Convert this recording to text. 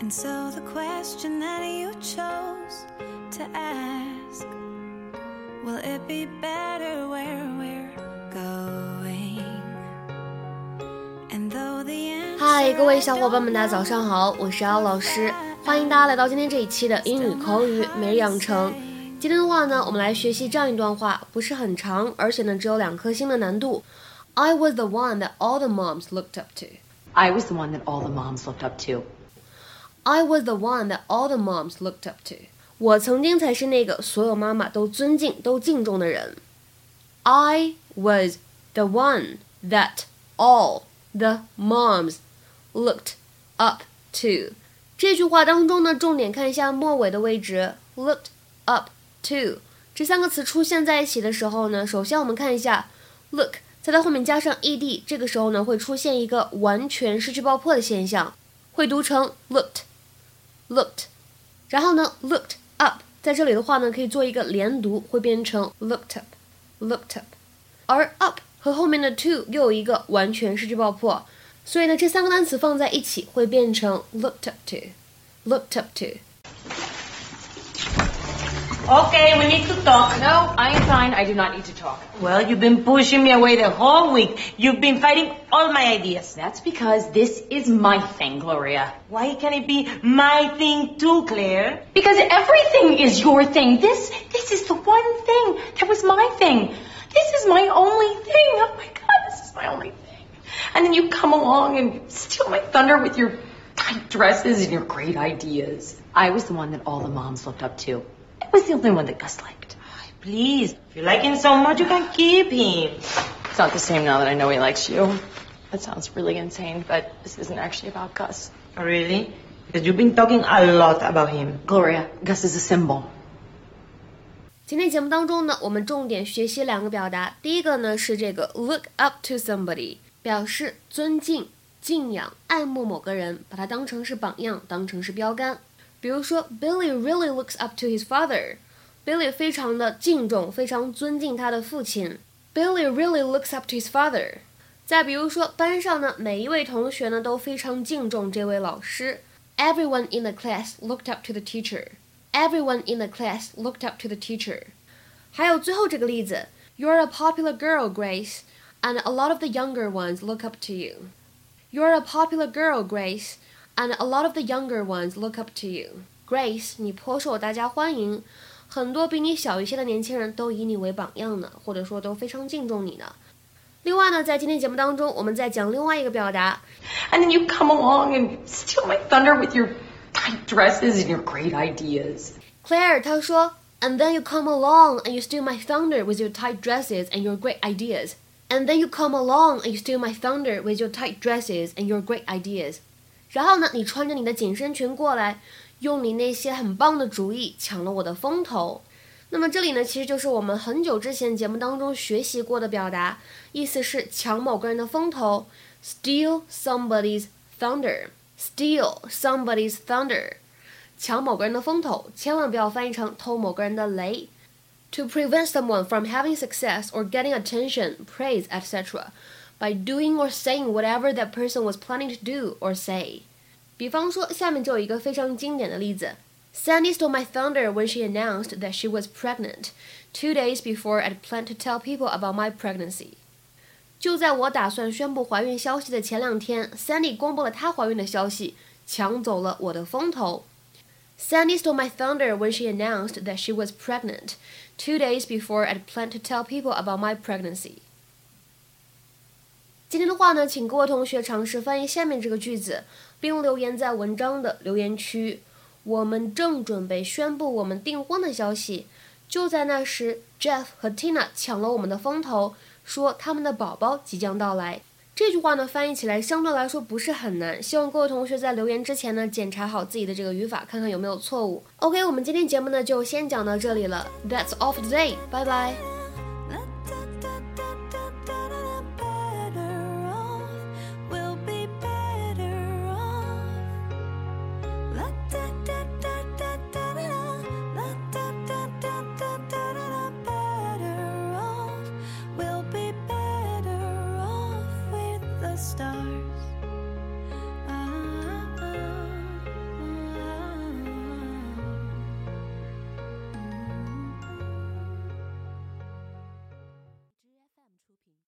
And so the question that you chose to ask Will it be better where we're going? And though the 嗨，各位小伙伴们，大家早上好，我是姚老师，欢迎大家来到今天这一期的英语口语每日养成。今天的话呢，我们来学习这样一段话，不是很长，而且呢只有两颗星的难度。I was the one that all the moms looked up to. I was the one that all the moms looked up to. I was the one that all the moms looked up to. 我曾经才是那个所有妈妈都尊敬、都敬重的人。I was the one that all the moms looked up to. 这句话当中呢，重点看一下末尾的位置，looked up to 这三个词出现在一起的时候呢，首先我们看一下 look，在它后面加上 ed，这个时候呢会出现一个完全失去爆破的现象，会读成 looked looked，然后呢 looked up，在这里的话呢可以做一个连读，会变成 looked up，looked up，而 up 和后面的 to 又有一个完全失去爆破，所以呢这三个单词放在一起会变成 looked up to，looked up to。Okay, we need to talk. No, I am fine. I do not need to talk. Well, you've been pushing me away the whole week. You've been fighting all my ideas. That's because this is my thing, Gloria. Why can't it be my thing too, Claire? Because everything is your thing. This, this is the one thing that was my thing. This is my only thing. Oh my God, this is my only thing. And then you come along and steal my thunder with your tight dresses and your great ideas. I was the one that all the moms looked up to I was the only one that Gus liked. Please, if you like him so much, you can keep him. It's not the same now that I know he likes you. That sounds really insane, but this isn't actually about Gus. Oh, really? Because you've been talking a lot about him. Gloria, Gus is a symbol. 今天节目当中呢，我们重点学习两个表达。第一个呢是这个 look up to somebody，表示尊敬、敬仰、爱慕某个人，把它当成是榜样，当成是标杆。 比如说，Billy really looks up to his father。Billy 非常的敬重，非常尊敬他的父亲。Billy really looks up to his father。再比如说，班上呢每一位同学呢都非常敬重这位老师。Everyone in the class looked up to the teacher. Everyone in the class looked up to the teacher. 还有最后这个例子，You're a popular girl, Grace, and a lot of the younger ones look up to you. You're a popular girl, Grace and a lot of the younger ones look up to you. Grace，你颇受大家欢迎，很多比你小一些的年轻人都以你为榜样呢，或者说都非常敬重你呢。另外呢，在今天节目当中，我们再讲另外一个表达。And then you come along and steal my thunder with your tight dresses and your great ideas. Claire，她说，And then you come along and you steal my thunder with your tight dresses and your great ideas. And then you come along and you steal my thunder with your tight dresses and your great ideas. 然后呢，你穿着你的紧身裙过来，用你那些很棒的主意抢了我的风头。那么这里呢，其实就是我们很久之前节目当中学习过的表达，意思是抢某个人的风头，steal somebody's thunder，steal somebody's thunder，抢某个人的风头，千万不要翻译成偷某个人的雷。To prevent someone from having success or getting attention, praise, etc. by doing or saying whatever that person was planning to do or say。比方说，下面就有一个非常经典的例子：Sandy stole my thunder when she announced that she was pregnant two days before I'd planned to tell people about my pregnancy。就在我打算宣布怀孕消息的前两天，Sandy 公布了她怀孕的消息，抢走了我的风头。Sandy stole my thunder when she announced that she was pregnant two days before I'd planned to tell people about my pregnancy。 今天的话呢，请各位同学尝试翻译下面这个句子，并留言在文章的留言区。我们正准备宣布我们订婚的消息，就在那时，Jeff 和 Tina 抢了我们的风头，说他们的宝宝即将到来。这句话呢，翻译起来相对来说不是很难。希望各位同学在留言之前呢，检查好自己的这个语法，看看有没有错误。OK，我们今天节目呢就先讲到这里了。That's all for today，拜拜。Star